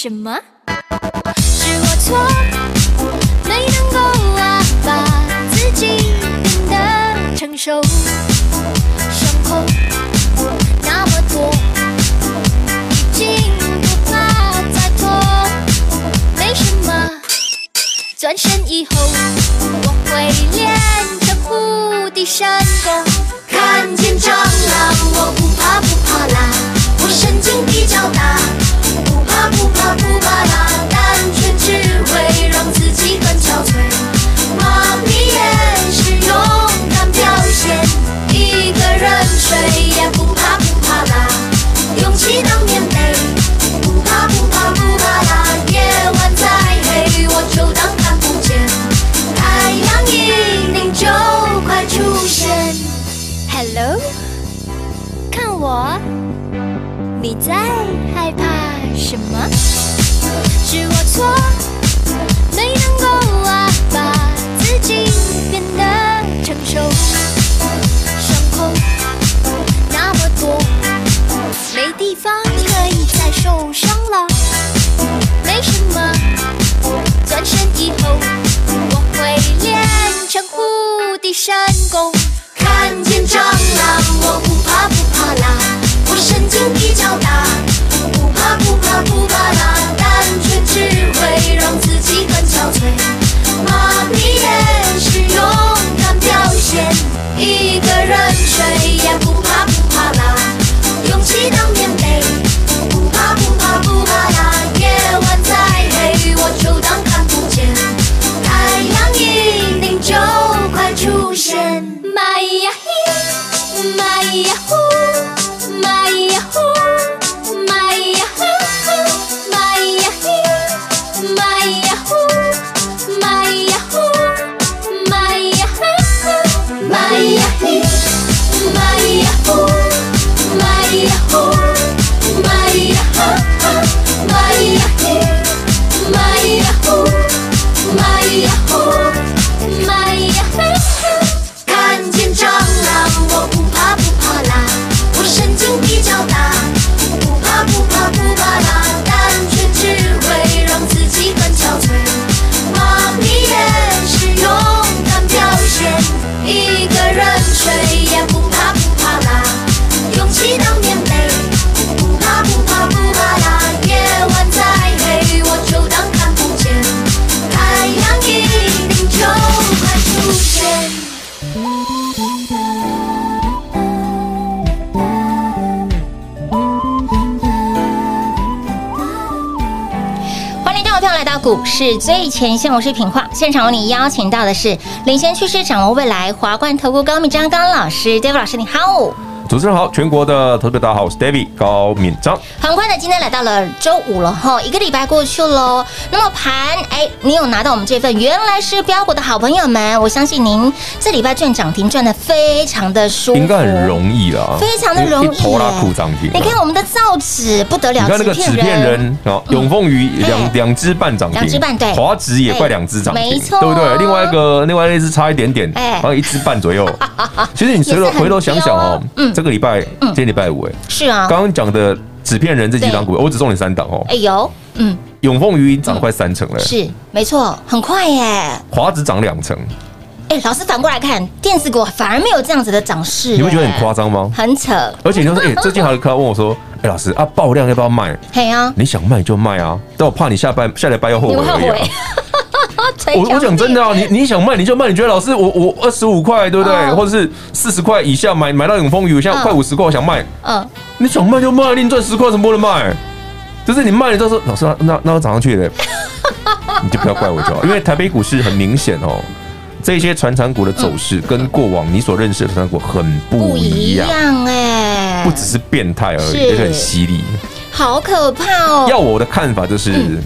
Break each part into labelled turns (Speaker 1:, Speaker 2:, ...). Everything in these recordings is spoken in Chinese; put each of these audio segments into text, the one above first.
Speaker 1: 什么？是我错，没能够啊把自己变得成熟，伤口那么多，已经不怕再拖，没什么。转身以后，我会练成无敌神功。
Speaker 2: 看见蟑螂，我不怕不怕啦，
Speaker 1: 我
Speaker 2: 神经比较大。不怕不怕啦，单纯只会让自己更憔悴。麻痹也是勇敢表现，一个人睡也不怕不怕啦。勇气当棉被，不怕不怕不怕啦。夜晚再黑，我就当看不见。太阳一定就快出现。
Speaker 1: Hello，看我，你在害怕。什么？是我错，没能够啊，把自己变得成熟。伤口那么多，没地方可以再受伤了。没什么，转身以后我会练成无敌神功，
Speaker 2: 看见蟑螂我。憔悴麻痹也是勇敢表现一个人睡也不
Speaker 3: 股市最前线，我是品化。现场为你邀请到的是领先趋势、掌握未来华冠投顾高敏章高老师，David 老师，你好。
Speaker 4: 主持人好，全国的投资大家好，我是 David 高敏章。
Speaker 3: 很快的，今天来到了周五了哈，一个礼拜过去喽。那么盘，哎，你有拿到我们这份原来是标股的好朋友们，我相信您这礼拜赚涨停赚的非常的舒服，
Speaker 4: 应该很容易啦，
Speaker 3: 非常的容易。拖拉库涨停，你看我们的造纸不得了，
Speaker 4: 你看那个纸片人啊，永丰余两两只半涨停，
Speaker 3: 两只半对，
Speaker 4: 华指也快两只涨停，
Speaker 3: 没错，
Speaker 4: 对不对？另外一个另外那只差一点点，哎，好像一只半左右。其实你随着回头想想哦，嗯。这个礼拜，今天礼拜五，哎，
Speaker 3: 是啊，
Speaker 4: 刚刚讲的纸片人这几档股，我只送你三档哦。
Speaker 3: 哎有，嗯，
Speaker 4: 永丰余涨了快三成了，
Speaker 3: 是没错，很快耶。
Speaker 4: 华指涨两成，
Speaker 3: 哎，老师反过来看，电子股反而没有这样子的涨势，
Speaker 4: 你会觉得很夸张吗？
Speaker 3: 很扯，
Speaker 4: 而且就是，哎，最近还有客户问我说，哎，老师啊，爆量要不要卖？
Speaker 3: 嘿啊，
Speaker 4: 你想卖就卖啊，但我怕你下半下礼拜要后悔。我我讲真的啊，你你想卖你就卖，你觉得老师我我二十五块对不对？哦、或者是四十块以下买买到永丰鱼，现在快五十块，我想卖，嗯，你想卖就卖，你赚十块怎么不能卖？就是你卖了之后说，老师那那我涨上去的，你就不要怪我就好，因为台北股市很明显哦。这些传产股的走势跟过往你所认识的传产股很不一样哎，不只是变态而已，也是很犀利，
Speaker 3: 好可怕哦！
Speaker 4: 要我的看法就是，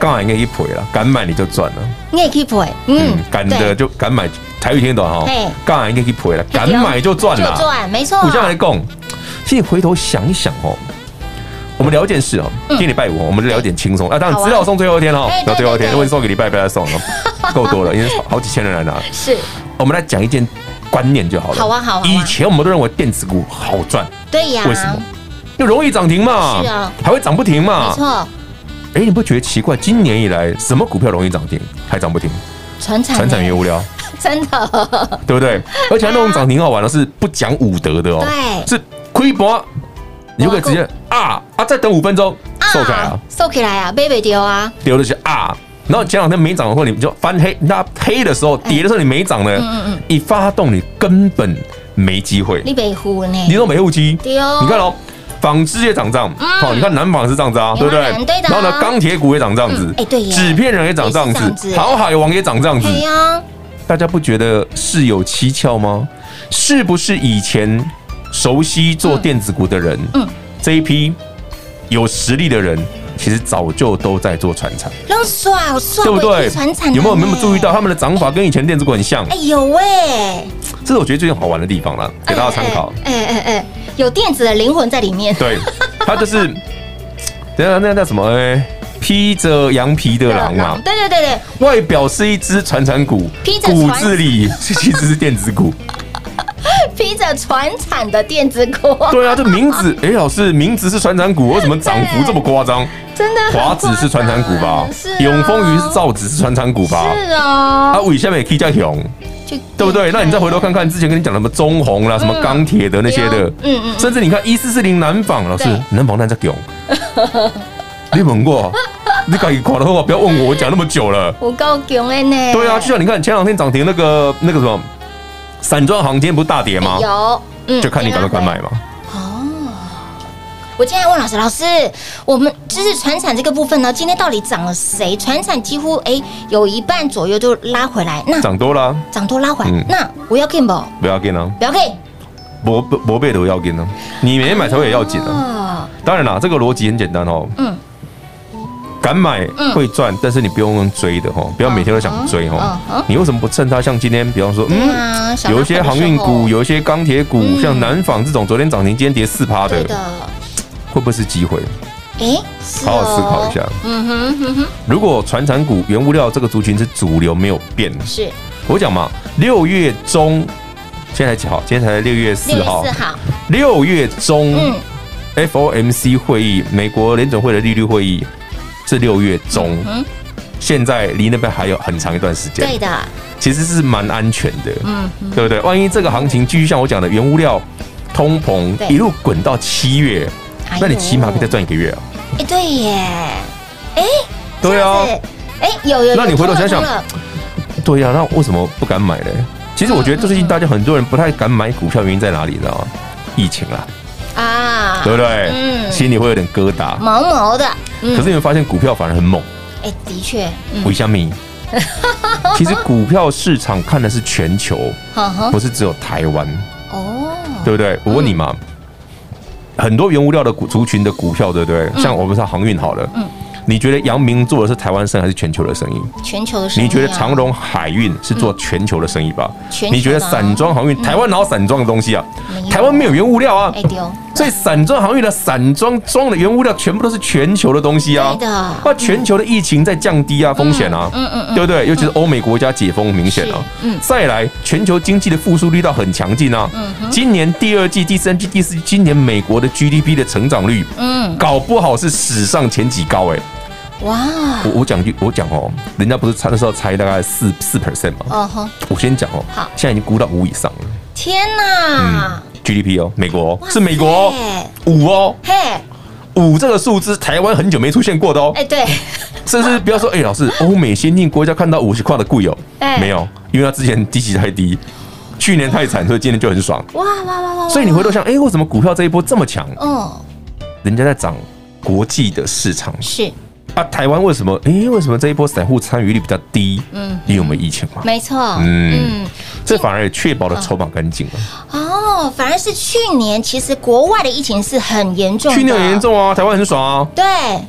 Speaker 4: 刚好应该一赔了，敢买你就赚了，
Speaker 3: 你也可以赔，
Speaker 4: 嗯，敢的就敢买，台语听得懂哈？刚好应该可以赔了，敢买就赚了，
Speaker 3: 赚，没错。
Speaker 4: 我这样来供，其实你回头想一想哦。我们聊一件事哦，今天礼拜五，我们就聊点轻松啊。当然，资料送最后一天哦，到最后一天，如果你送给礼拜，不要送了，够多了，因为好几千人来拿。
Speaker 3: 是，
Speaker 4: 我们来讲一件观念就好了。
Speaker 3: 好啊，好啊。
Speaker 4: 以前我们都认为电子股好赚，
Speaker 3: 对呀。
Speaker 4: 为什么？就容易涨停嘛，
Speaker 3: 是啊，
Speaker 4: 还会涨不停嘛。
Speaker 3: 没错。
Speaker 4: 哎，你不觉得奇怪？今年以来，什么股票容易涨停，还涨不停？
Speaker 3: 传产、传
Speaker 4: 产原物料，
Speaker 3: 真的，
Speaker 4: 对不对？而且那种涨停好玩的是不讲武德的哦，
Speaker 3: 对，
Speaker 4: 是亏薄。你就可以直接啊啊！再等五分钟，收起来啊，
Speaker 3: 收起来啊，背背丢啊，
Speaker 4: 丢的是啊。然后前两天没涨的时候，你就翻黑。那黑的时候，跌的时候你没涨呢，嗯嗯，一发动你根本没机会。
Speaker 3: 你没护呢？
Speaker 4: 你都没护机。你看哦，纺织也涨这样，好，你看南纺是这样子啊，对不对？然后呢，钢铁股也涨这样子，哎，对，纸片人也涨这样子，航海王也涨这样子。大家不觉得事有蹊跷吗？是不是以前？熟悉做电子股的人，嗯，这一批有实力的人，其实早就都在做船产，
Speaker 3: 好帅，好帅，
Speaker 4: 对不对？有没有有没有注意到他们的涨法跟以前电子股很像？
Speaker 3: 哎，有哎，
Speaker 4: 这是我觉得最近好玩的地方了，给大家参考。
Speaker 3: 哎哎哎，有电子的灵魂在里面。
Speaker 4: 对，它就是，等下那叫什么？哎，披着羊皮的狼嘛。
Speaker 3: 对对对对，
Speaker 4: 外表是一只传产股，骨子里 其实是电子股。
Speaker 3: 披着传产的电子股，
Speaker 4: 对啊，这名字，哎，老师，名字是传产股，为什么涨幅这么夸张？
Speaker 3: 真的，
Speaker 4: 华子是传产股吧？是，永丰鱼是造纸是传产股吧？
Speaker 3: 是啊，
Speaker 4: 啊，尾下面也可以叫熊，对不对？那你再回头看看之前跟你讲什么中红啦，什么钢铁的那些的，嗯嗯，甚至你看一四四零南纺，老师，南纺那在囧，你问过？你赶紧垮的话，不要问我，我讲那么久了，
Speaker 3: 我够囧的呢。
Speaker 4: 对啊，就像你看前两天涨停那个那个什么。散装行今天不是大跌吗？
Speaker 3: 有，
Speaker 4: 嗯，就看你敢不敢买嘛。
Speaker 3: 哦，我今天问老师，老师，我们就是船产这个部分呢，今天到底涨了谁？船产几乎哎有一半左右就拉回来，那
Speaker 4: 涨多了，
Speaker 3: 涨多拉回来，那我要紧不？
Speaker 4: 不要紧啊，
Speaker 3: 不要紧，
Speaker 4: 博博贝都要紧啊，你没买才会也要紧啊。当然啦，这个逻辑很简单哦。嗯。敢买会赚，但是你不用用追的哦，不要每天都想追哦。你为什么不趁它？像今天，比方说，嗯，有一些航运股，有一些钢铁股，像南纺这种，昨天涨停，今天跌四趴的，会不会是机会？哎，好好思考一下。嗯哼哼哼。如果传产股、原物料这个族群是主流，没有变，是我讲嘛？六月中，现在几号？今天才六月四号。四号。六月中，FOMC 会议，美国联准会的利率会议。是六月中，嗯、现在离那边还有很长一段时间。对的，其实是蛮安全的，嗯，对不对？万一这个行情继续像我讲的，原物料通膨一路滚到七月，那你起码可以再赚一个月啊！
Speaker 3: 哎，对耶，哎，
Speaker 4: 对啊，
Speaker 3: 哎，有有，
Speaker 4: 那你回头想想，对呀、啊，那为什么不敢买呢？其实我觉得最近大家很多人不太敢买股票，原因在哪里？你知道吗？疫情啦。啊，对不对？嗯，心里会有点疙瘩，
Speaker 3: 毛毛的。
Speaker 4: 可是你会发现股票反而很猛。
Speaker 3: 哎，的确，
Speaker 4: 为什么？其实股票市场看的是全球，不是只有台湾。哦，对不对？我问你嘛，很多原物料的股族群的股票，对不对？像我们说航运好了，嗯。你觉得阳明做的是台湾生意还是全球的生意？
Speaker 3: 全球的生意。
Speaker 4: 你觉得长荣海运是做全球的生意吧？你觉得散装航运，台湾哪有散装的东西啊？台湾没有原物料啊。所以散装航运的散装装的原物料全部都是全球的东西啊。那全球的疫情在降低啊，风险啊，嗯嗯，对不对？尤其是欧美国家解封明显啊。嗯。再来，全球经济的复苏力道很强劲啊。嗯。今年第二季、第三季、第四季，今年美国的 GDP 的成长率，嗯，搞不好是史上前几高哎。哇！我我讲句我讲哦，人家不是猜的时候猜大概四四 percent 吗？哦吼！我先讲哦，好，现在已经估到五以上了。
Speaker 3: 天哪
Speaker 4: ！GDP 哦，美国是美国五哦，嘿，五这个数字台湾很久没出现过的哦。哎，
Speaker 3: 对，
Speaker 4: 甚至不要说，哎，老师，欧美先进国家看到五十块的贵哦，没有，因为它之前低息太低，去年太惨，所以今年就很爽。哇哇哇哇！所以你回头想，哎，为什么股票这一波这么强？嗯，人家在涨国际的市场
Speaker 3: 是。
Speaker 4: 啊，台湾为什么？哎，为什么这一波散户参与率比较低？嗯，因为我们疫情嘛。
Speaker 3: 没错。
Speaker 4: 嗯，这反而也确保了筹码干净了。
Speaker 3: 哦，反而是去年，其实国外的疫情是很严重。
Speaker 4: 去年很严重啊，台湾很爽啊。
Speaker 3: 对，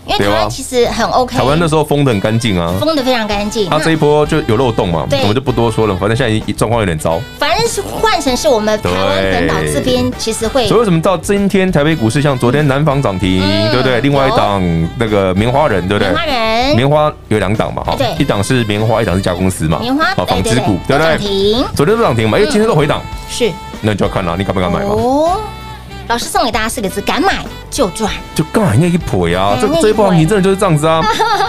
Speaker 3: 因为台湾其实很 OK。
Speaker 4: 台湾那时候封的很干净啊，
Speaker 3: 封的非常干净。
Speaker 4: 它这一波就有漏洞嘛，我们就不多说了。反正现在状况有点糟。
Speaker 3: 反正是换成是我们台湾本岛这边，其实会。
Speaker 4: 所以为什么到今天台北股市像昨天南方涨停，对不对？另外一档那个棉花人。对不对？棉花
Speaker 3: 人，
Speaker 4: 棉花有两档嘛，哈，一档是棉花，一档是加公司嘛，
Speaker 3: 棉花，
Speaker 4: 好，纺织股，对不对？昨天都涨停嘛，因为今天都回档，
Speaker 3: 是，
Speaker 4: 那你就要看了，你敢不敢买嘛？哦，
Speaker 3: 老师送给大家四个字：敢买就赚，
Speaker 4: 就敢买那一波呀，这这一波你真的就是这样子啊。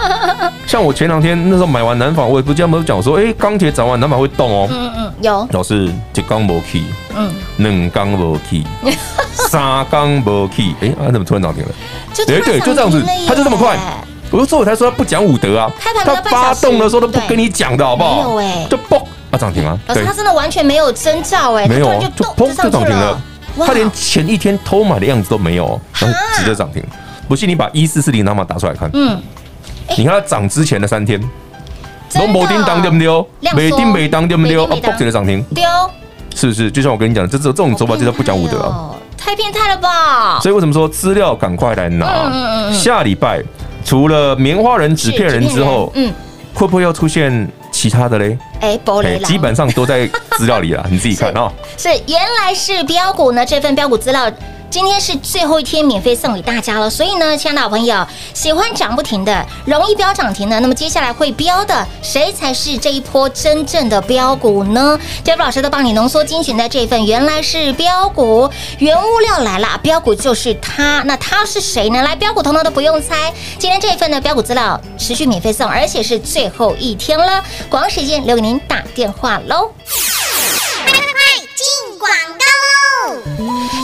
Speaker 4: 像我前两天那时候买完南纺，我也不这样没有讲说，哎，钢铁涨完南纺会动哦，嗯嗯，有，老师一钢无起，嗯，两钢无起，三钢无起，哎，啊，怎么突然涨停了？对对，就这样子，它就这么快。我就说，我才说他不讲武德啊！他发动的时候都不跟你讲的好不好？就嘣啊涨停了。
Speaker 3: 老师，他真的完全没有征兆哎，
Speaker 4: 没有就砰就涨停了。他连前一天偷买的样子都没有，然后直接涨停。不信你把一四四零拿码打出来看，嗯，你看它涨之前的三天，龙某叮当对不对？每叮每当对不对？嘣直接涨停，丢，是不是？就像我跟你讲，这这这种手法就叫不讲武德啊！
Speaker 3: 太变态了吧！
Speaker 4: 所以为什么说资料赶快来拿？下礼拜。除了棉花人、纸片人之后，嗯，会不会要出现其他的嘞？哎，基本上都在资料里了，你自己看哦。
Speaker 3: 是，原来是标股呢，这份标股资料。今天是最后一天，免费送给大家了。所以呢，亲爱的好朋友，喜欢涨不停的，容易飙涨停的，那么接下来会飙的，谁才是这一波真正的飙股呢？杰夫老师都帮你浓缩精选在这一份，原来是飙股，原物料来了，飙股就是它。那它是谁呢？来，飙股通通都不用猜。今天这一份的飙股资料持续免费送，而且是最后一天了。广时间留给您打电话喽。快进广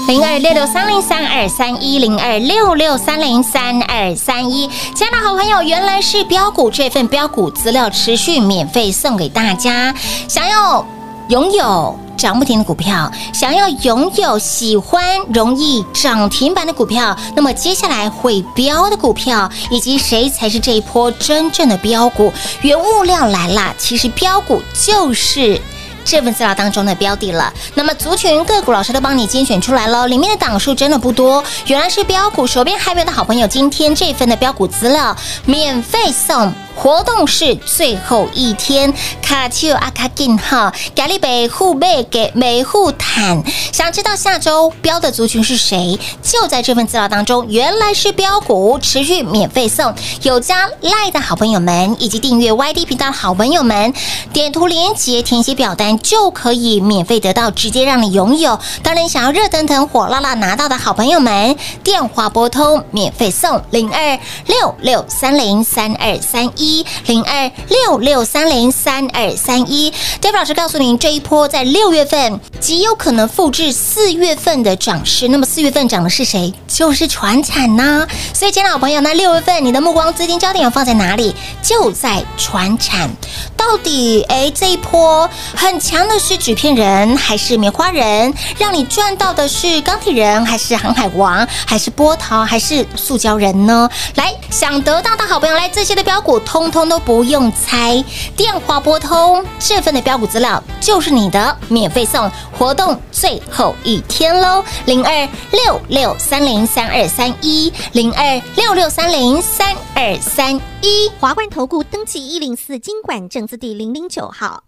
Speaker 3: 零二六六三零三二三一零二六六三零三二三一，亲爱的好朋友，原来是标股，这份标股资料持续免费送给大家。想要拥有涨不停的股票，想要拥有喜欢容易涨停板的股票，那么接下来会飙的股票，以及谁才是这一波真正的标股？原物料来了，其实标股就是。这份资料当中的标的了，那么族群个股老师都帮你精选出来了，里面的档数真的不多。原来是标股，手边还没有的好朋友，今天这份的标股资料免费送。活动是最后一天，卡丘阿卡金哈，咖喱北护贝给每户坦。想知道下周标的族群是谁？就在这份资料当中，原来是标股，持续免费送。有加赖的好朋友们，以及订阅 YT 频道的好朋友们，点图连接填写表单就可以免费得到，直接让你拥有。当然，想要热腾腾、火辣辣拿到的好朋友们，电话拨通免费送零二六六三零三二三一。一零二六六三零三二三一，David 老师告诉您，这一波在六月份极有可能复制四月份的涨势。那么四月份涨的是谁？就是传产呐。所以，亲爱的好朋友，那六月份你的目光、资金焦点要放在哪里？就在传产。到底，哎，这一波很强的是纸片人还是棉花人？让你赚到的是钢铁人还是航海王还是波涛还是塑胶人呢？来，想得到的好朋友，来这些的标股通。通通都不用猜，电话拨通，这份的标股资料就是你的，免费送，活动最后一天喽，零二六六三零三二三一，零二六六三零三二三一，
Speaker 5: 华冠投顾登记一零四金管证字第零零九号，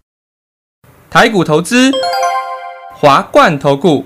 Speaker 5: 台股投资，华冠投顾。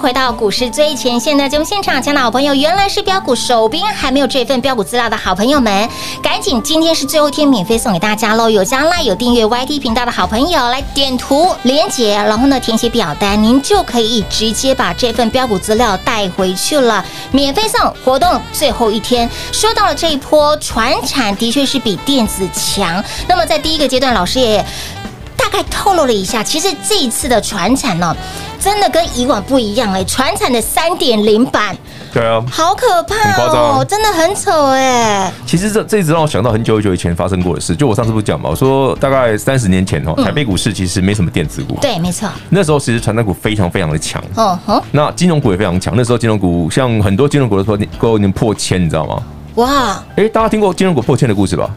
Speaker 3: 回到股市最前线的节目现场，亲爱的好朋友，原来是标股，手边还没有这份标股资料的好朋友们，赶紧，今天是最后一天，免费送给大家喽！有加赖有订阅 YT 频道的好朋友，来点图连接，然后呢填写表单，您就可以直接把这份标股资料带回去了，免费送，活动最后一天。说到了这一波传产，的确是比电子强。那么在第一个阶段，老师也大概透露了一下，其实这一次的传产呢。真的跟以往不一样哎，传产的三点零版，
Speaker 4: 对啊，
Speaker 3: 好可怕哦，真的很丑哎。
Speaker 4: 其实这这一直让我想到很久很久以前发生过的事，就我上次不是讲嘛，我说大概三十年前哦，台北股市其实没什么电子股，
Speaker 3: 对，没错。
Speaker 4: 那时候其实传产股非常非常的强，
Speaker 3: 哦吼，
Speaker 4: 那金融股也非常强。那时候金融股像很多金融股的时候都已经破千，你知道吗？
Speaker 3: 哇，
Speaker 4: 哎，大家听过金融股破千的故事吧？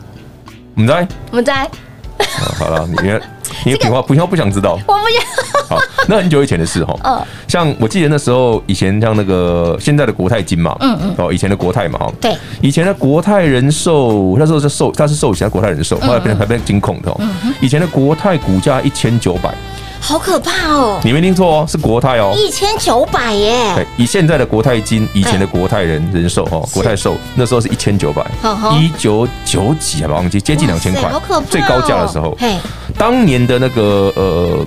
Speaker 4: 我们在，
Speaker 3: 我们在。
Speaker 4: 好了，你你平话不要不想知道，
Speaker 3: 我不要。
Speaker 4: 好，那很久以前的事哈。嗯，像我记得那时候以前像那个现在的国泰金嘛，嗯嗯，哦，以前的国泰嘛哈。对。以前的国泰人寿那时候是寿，它是寿险，国泰人寿后来变成台变金控的。嗯嗯。以前的国泰股价一千九百。
Speaker 3: 好可怕哦！
Speaker 4: 你没听错哦，是国泰哦，
Speaker 3: 一千九百耶。
Speaker 4: 对，以现在的国泰金，以前的国泰人人寿哦，国泰寿那时候是一千九百，一九九几还忘记，接近两千块，最高价的时候。嘿，当年的那个呃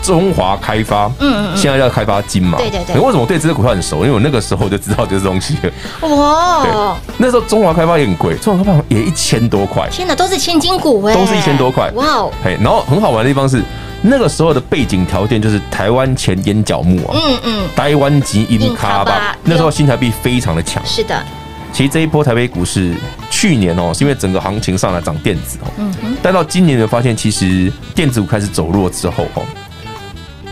Speaker 4: 中华开发，嗯嗯，现在叫开发金嘛，对对对。为什么我对这个股票很熟？因为我那个时候就知道这东西了。哇，对，那时候中华开发也很贵，中华开发也一千多块。
Speaker 3: 天哪，都是千金股哎，
Speaker 4: 都是一千多块。哇哦，嘿，然后很好玩的地方是。那个时候的背景条件就是台湾前眼角木啊，嗯嗯，台湾金淹脚目，那时候新台币非常的强。是的，其实这一波台北股市去年哦，是因为整个行情上来涨电子哦，嗯哼，但到今年就发现，其实电子股开始走弱之后哦，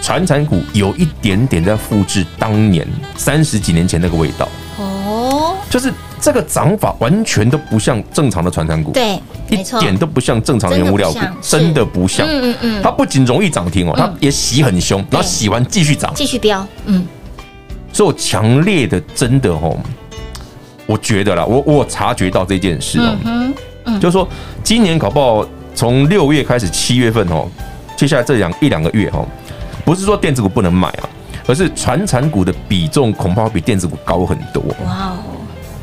Speaker 4: 传产股有一点点在复制当年三十几年前那个味道。哦，就是。这个涨法完全都不像正常的传产股，对，一点都不像正常的原物料股，真的不像。嗯嗯嗯，它不仅容易涨停哦，它也洗很凶，然后洗完继续涨，
Speaker 3: 继续飙。嗯，
Speaker 4: 所以我强烈的真的哦，我觉得啦，我我察觉到这件事哦，嗯，就是说今年搞不好从六月开始，七月份哦，接下来这两一两个月哦，不是说电子股不能买啊，而是传产股的比重恐怕比电子股高很多。哇哦。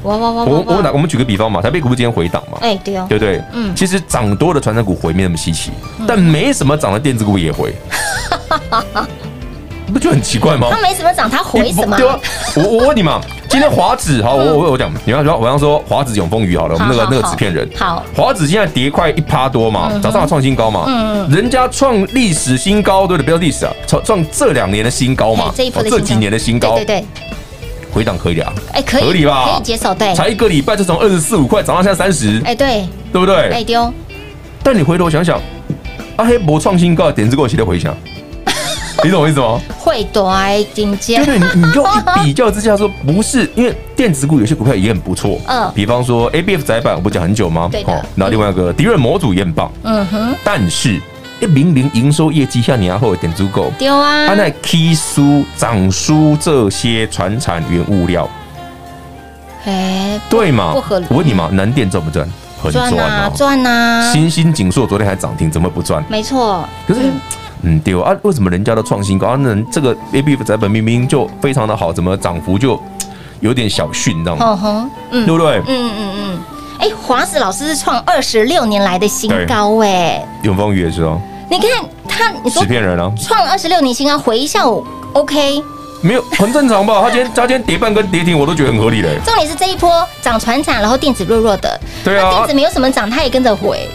Speaker 3: 哇哇哇！
Speaker 4: 我我我们举个比方嘛，台北股不今天回档嘛？哎，对哦，对不对？嗯，其实涨多的传产股回没那么稀奇，但没什么涨的电子股也回，不就很奇怪吗？
Speaker 3: 它没什么涨，它回什么？
Speaker 4: 对啊，我我问你嘛，今天华子好，我我我讲，你要说我刚说华指永丰鱼好了，我们那个那个纸片人，好，华子现在跌快一趴多嘛，早上创新高嘛，嗯，人家创历史新高，对不对？不要历史啊，创创这两年的新高嘛，这这几年的新高，对对。回档可以啊，哎，可以，合理吧？
Speaker 3: 可以接受，对。
Speaker 4: 才一个礼拜就从二十四五块涨到现在三十，
Speaker 3: 哎，对，
Speaker 4: 对不对？
Speaker 3: 哎丢。
Speaker 4: 但你回头想想，阿黑博创新高，点子给我写的回响，你懂我意思吗？
Speaker 3: 会多顶尖。
Speaker 4: 对对，你你就 一比较之下说，不是因为电子股有些股票也很不错，嗯，比方说 A B F 窄板，我不讲很久吗？对的。那另外一个迪润模组也很棒，嗯哼，但是。一明明营收业绩像年后一点足够，丢啊，他在 K 书涨输这些传产原物料，
Speaker 3: 哎，
Speaker 4: 对嘛？
Speaker 3: 不合理。
Speaker 4: 我问你嘛，南电赚不赚？很赚啊，
Speaker 3: 赚啊！
Speaker 4: 新兴景硕昨天还涨停，怎么不赚？
Speaker 3: 没错。
Speaker 4: 可是，嗯，对啊，为什么人家的创新高？那这个 A B 载本明明就非常的好，怎么涨幅就有点小逊？你知道吗？嗯，对不对？
Speaker 3: 嗯嗯嗯。哎，华子老师是创二十六年来的新高哎。
Speaker 4: 永丰宇也是哦。
Speaker 3: 你看他，你说
Speaker 4: 纸片人啊，
Speaker 3: 创二十六年新高，回一下我 OK。
Speaker 4: 没有，很正常吧？他今天 他今天跌半跟跌停，我都觉得很合理嘞。
Speaker 3: 重点是这一波涨船产，然后电子弱弱的，
Speaker 4: 对啊，
Speaker 3: 电子没有什么涨，它也跟着回。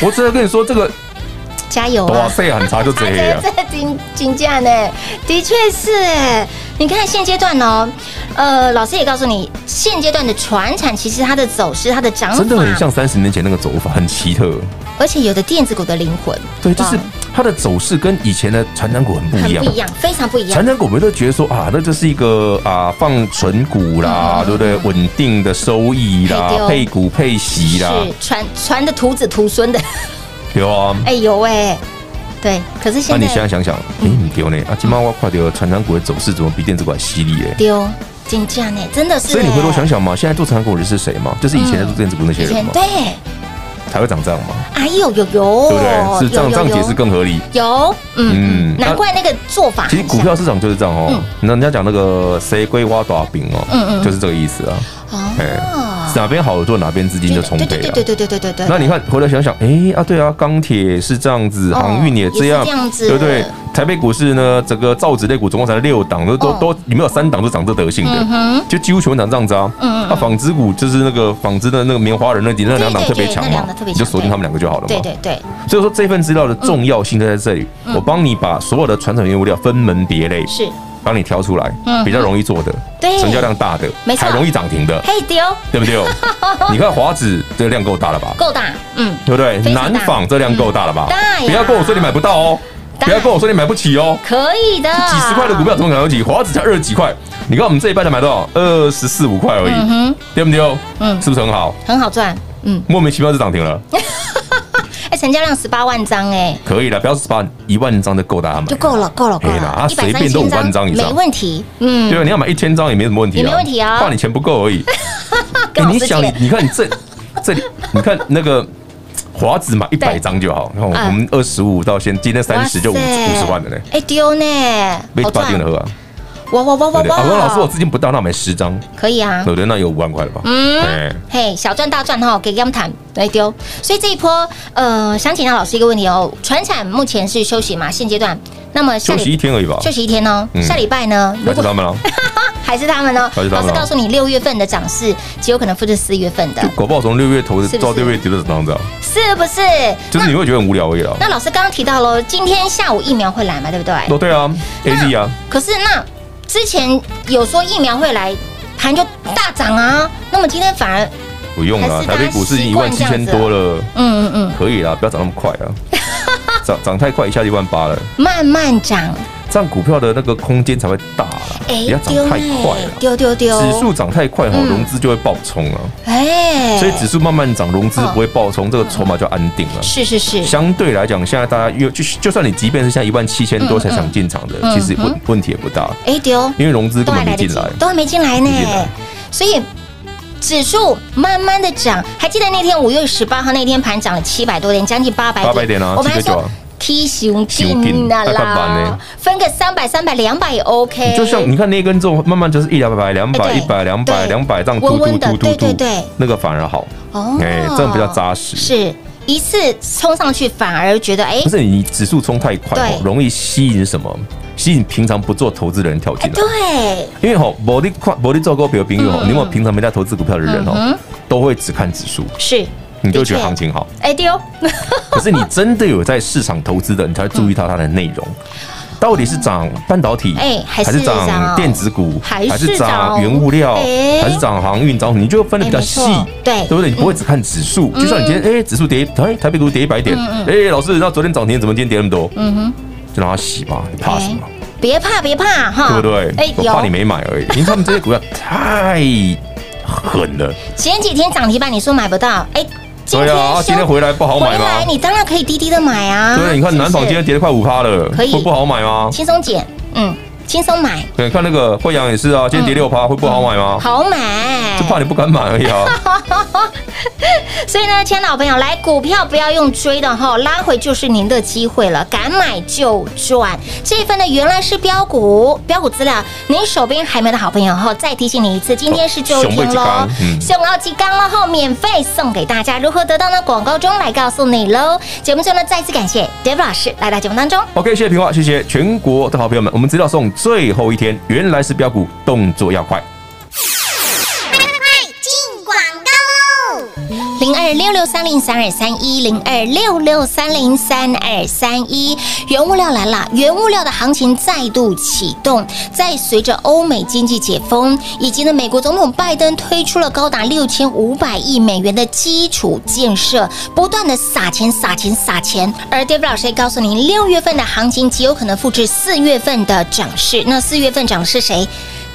Speaker 4: 我只能跟你说这个，
Speaker 3: 加油啊！
Speaker 4: 哇塞，很差就这样。
Speaker 3: 这金金价呢？的确是哎。你看现阶段哦，呃，老师也告诉你，现阶段的船产其实它的走势、它的涨法，
Speaker 4: 真的很像三十年前那个走法，很奇特。
Speaker 3: 而且有的电子股的灵魂，
Speaker 4: 对，就是它的走势跟以前的传产股很不一样，
Speaker 3: 不一样，非常不一样。
Speaker 4: 传产股我们都觉得说啊，那就是一个啊放存股啦，对不对？稳定的收益啦，配股配息啦，
Speaker 3: 是传传的徒子徒孙的，
Speaker 4: 有啊，
Speaker 3: 哎有哎。对，可是现在，
Speaker 4: 那你现在想想，哎，你丢呢？啊，今妈我快丢，传产股的走势怎么比电子股还犀利？哎，
Speaker 3: 丢，金价呢？真的是。
Speaker 4: 所以你回头想想嘛，现在做传产股的是谁嘛？就是以前在做电子股那些人嘛。
Speaker 3: 对，
Speaker 4: 才会涨这样吗。
Speaker 3: 哎呦呦呦，
Speaker 4: 对不对？是这样，这样解释更合理。
Speaker 3: 有，嗯，难怪那个做法。
Speaker 4: 其实股票市场就是这样哦。那人家讲那个谁归挖多少饼哦，嗯嗯，就是这个意思啊。哦。哪边好做哪边资金就充沛了。对对对对对对对。那你看回来想想，哎啊对啊，钢铁是这样子，航运也这样，对不对？台北股市呢，整个造纸类股总共才六档，都都都里面有三档都涨这德性的，就几乎全部涨这样子啊。嗯。那纺织股就是那个纺织的那个棉花人那底那两档特别强嘛，你就锁定他们两个就好了嘛。对对对。所以说这份资料的重要性就在这里，我帮你把所有的传统原物料分门别类。是。帮你挑出来，比较容易做的，对，成交量大的，没错，还容易涨停的，可以丢，对不对？你看华子这个量够大了吧？够大，嗯，对不对？南纺这量够大了吧？大，不要跟我说你买不到哦，不要跟我说你买不起哦，可以的，几十块的股票怎么可能买得起？华子才二十几块，你看我们这一半才买多少？二十四五块而已，嗯对不对？嗯，是不是很好？很好赚，嗯，莫名其妙就涨停了。哎成交量十八万张哎，可以了，不要十八一万张就够大家买，就够了，够了，够了，啊，随便都五万张以上，没问题，嗯，对，你要买一千张也没什么问题，没问题啊，怕你钱不够而已。哎，你想你，你看你这这里，你看那个华子买一百张就好，然后我们二十五到现今天三十就五五十万了呢，哎丢呢，没八点的喝啊。哇哇哇哇哇！我说老师，我资金不到，那我买十张可以啊，对不对？那有五万块了吧？嗯，嘿，小赚大赚哈，给他们谈来丢。所以这一波，呃，想请教老师一个问题哦。船产目前是休息嘛？现阶段，那么休息一天而已吧？休息一天哦。下礼拜呢？还是他们哦？还是他们哦？老师告诉你，六月份的涨势极有可能复制四月份的。果报从六月头到六月底都是这样子，是不是？就是你会觉得很无聊而已了。那老师刚刚提到喽，今天下午疫苗会来嘛？对不对？哦，对啊，AZ 啊。可是那。之前有说疫苗会来，盘就大涨啊。那么今天反而不用了，台北股市已经一万七千多了。嗯嗯嗯，可以啦，不要涨那么快啊。涨涨太快，一下就一万八了。慢慢涨，这样股票的那个空间才会大啦。哎，不要涨太快了，丢丢丢。指数涨太快哈，融资就会爆冲啊。哎，所以指数慢慢涨，融资不会爆冲，这个筹码就安定了。是是是，相对来讲，现在大家又就就算你即便是像一万七千多才想进场的，其实问问题也不大。哎丢，因为融资根本没进来，都还没进来呢。所以指数慢慢的涨，还记得那天五月十八号那天盘涨了七百多点，将近八百点。八百点啊，我们还说。T 型定的啦，分个三百、三百、两百也 OK。就像你看那根之后，慢慢就是一两百、两百、一百、两百、两百这样突突突突突，对对对，那个反而好哦，哎，这样比较扎实。是一次冲上去，反而觉得哎，不是你指数冲太快，容易吸引什么？吸引平常不做投资的人跳进来。对，因为吼，某的快，某的做股票朋友，你有平常没在投资股票的人哦，都会只看指数。是。你就觉得行情好，哎丢！可是你真的有在市场投资的，你才会注意到它的内容，到底是涨半导体，哎，还是涨电子股，还是涨原物料，还是涨航运，涨你就分的比较细，对，对不对？你不会只看指数，就像你今天哎，指数跌，哎，台北股跌一百点，哎，老师，那昨天涨停，怎么今天跌那么多？嗯哼，就让它洗吧，你怕什么？别怕，别怕，哈，对不对？哎，我怕你没买而已，因为他们这些股票太狠了。前几天涨停板，你说买不到，哎。对啊，今天回来不好买吗？你当然可以低低的买啊。对，你看南纺今天跌了快五趴了，可以不不好买吗？轻松减，嗯，
Speaker 3: 轻松买。
Speaker 4: 对，看那个惠阳也是啊，今天跌六趴，会不好买吗？
Speaker 3: 好买，
Speaker 4: 就怕你不敢买而已啊。
Speaker 3: 所以呢，亲爱的好朋友，来股票不要用追的哈，拉回就是您的机会了，敢买就赚。这一份呢，原来是标股，标股资料，您手边还没的好朋友哈，再提醒你一次，今天是周天喽，熊奥吉刚了后免费送给大家，如何得到呢？广告中来告诉你喽。节目中呢，再次感谢 David 老师来到节目当中。
Speaker 4: OK，谢谢平话，谢谢全国的好朋友们，我们资料送最后一天，原来是标股，动作要快。
Speaker 3: 六六三零三二三一零二六六三零三二三一，原物料来了，原物料的行情再度启动。在随着欧美经济解封，以及呢美国总统拜登推出了高达六千五百亿美元的基础建设，不断的撒钱撒钱撒钱。而 David 老师也告诉您，六月份的行情极有可能复制四月份的涨势。那四月份涨的是谁？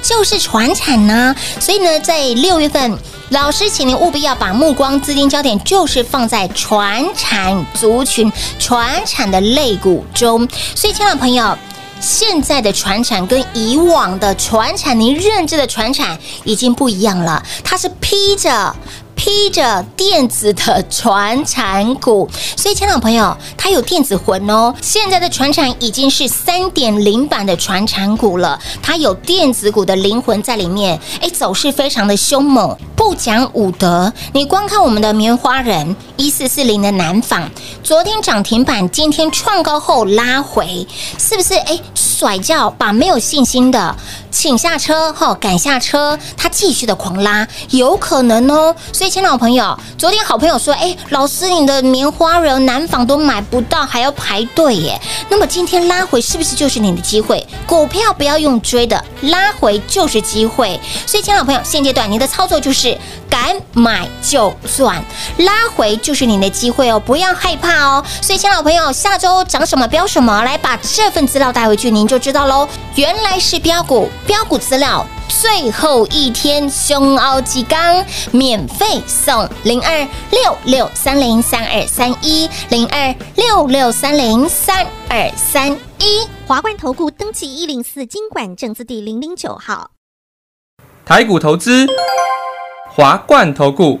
Speaker 3: 就是船产呢。所以呢，在六月份。老师，请您务必要把目光、资金焦点，就是放在传产族群、传产的肋骨中。所以，亲爱的朋友，现在的传产跟以往的传产，您认知的传产已经不一样了，它是披着。披着电子的传产股，所以亲爱的朋友，它有电子魂哦。现在的传产已经是三点零版的传产股了，它有电子股的灵魂在里面，哎，走势非常的凶猛。不讲武德，你光看我们的棉花人一四四零的南纺，昨天涨停板，今天创高后拉回，是不是？哎，甩掉把没有信心的请下车，哈，赶下车，它继续的狂拉，有可能哦。所以。亲老朋友，昨天好朋友说：“哎，老师，你的棉花人南纺都买不到，还要排队耶。”那么今天拉回是不是就是你的机会？股票不要用追的，拉回就是机会。所以，亲老朋友，现阶段你的操作就是敢买就赚，拉回就是你的机会哦，不要害怕哦。所以，亲老朋友，下周涨什么标什么，来把这份资料带回去，您就知道喽。原来是标股，标股资料。最后一天，熊奥吉刚免费送零二六六三零三二三一零二六六三零三二三一
Speaker 5: 华冠投顾登记一零四经管证字第零零九号，
Speaker 6: 台股投资华冠投顾。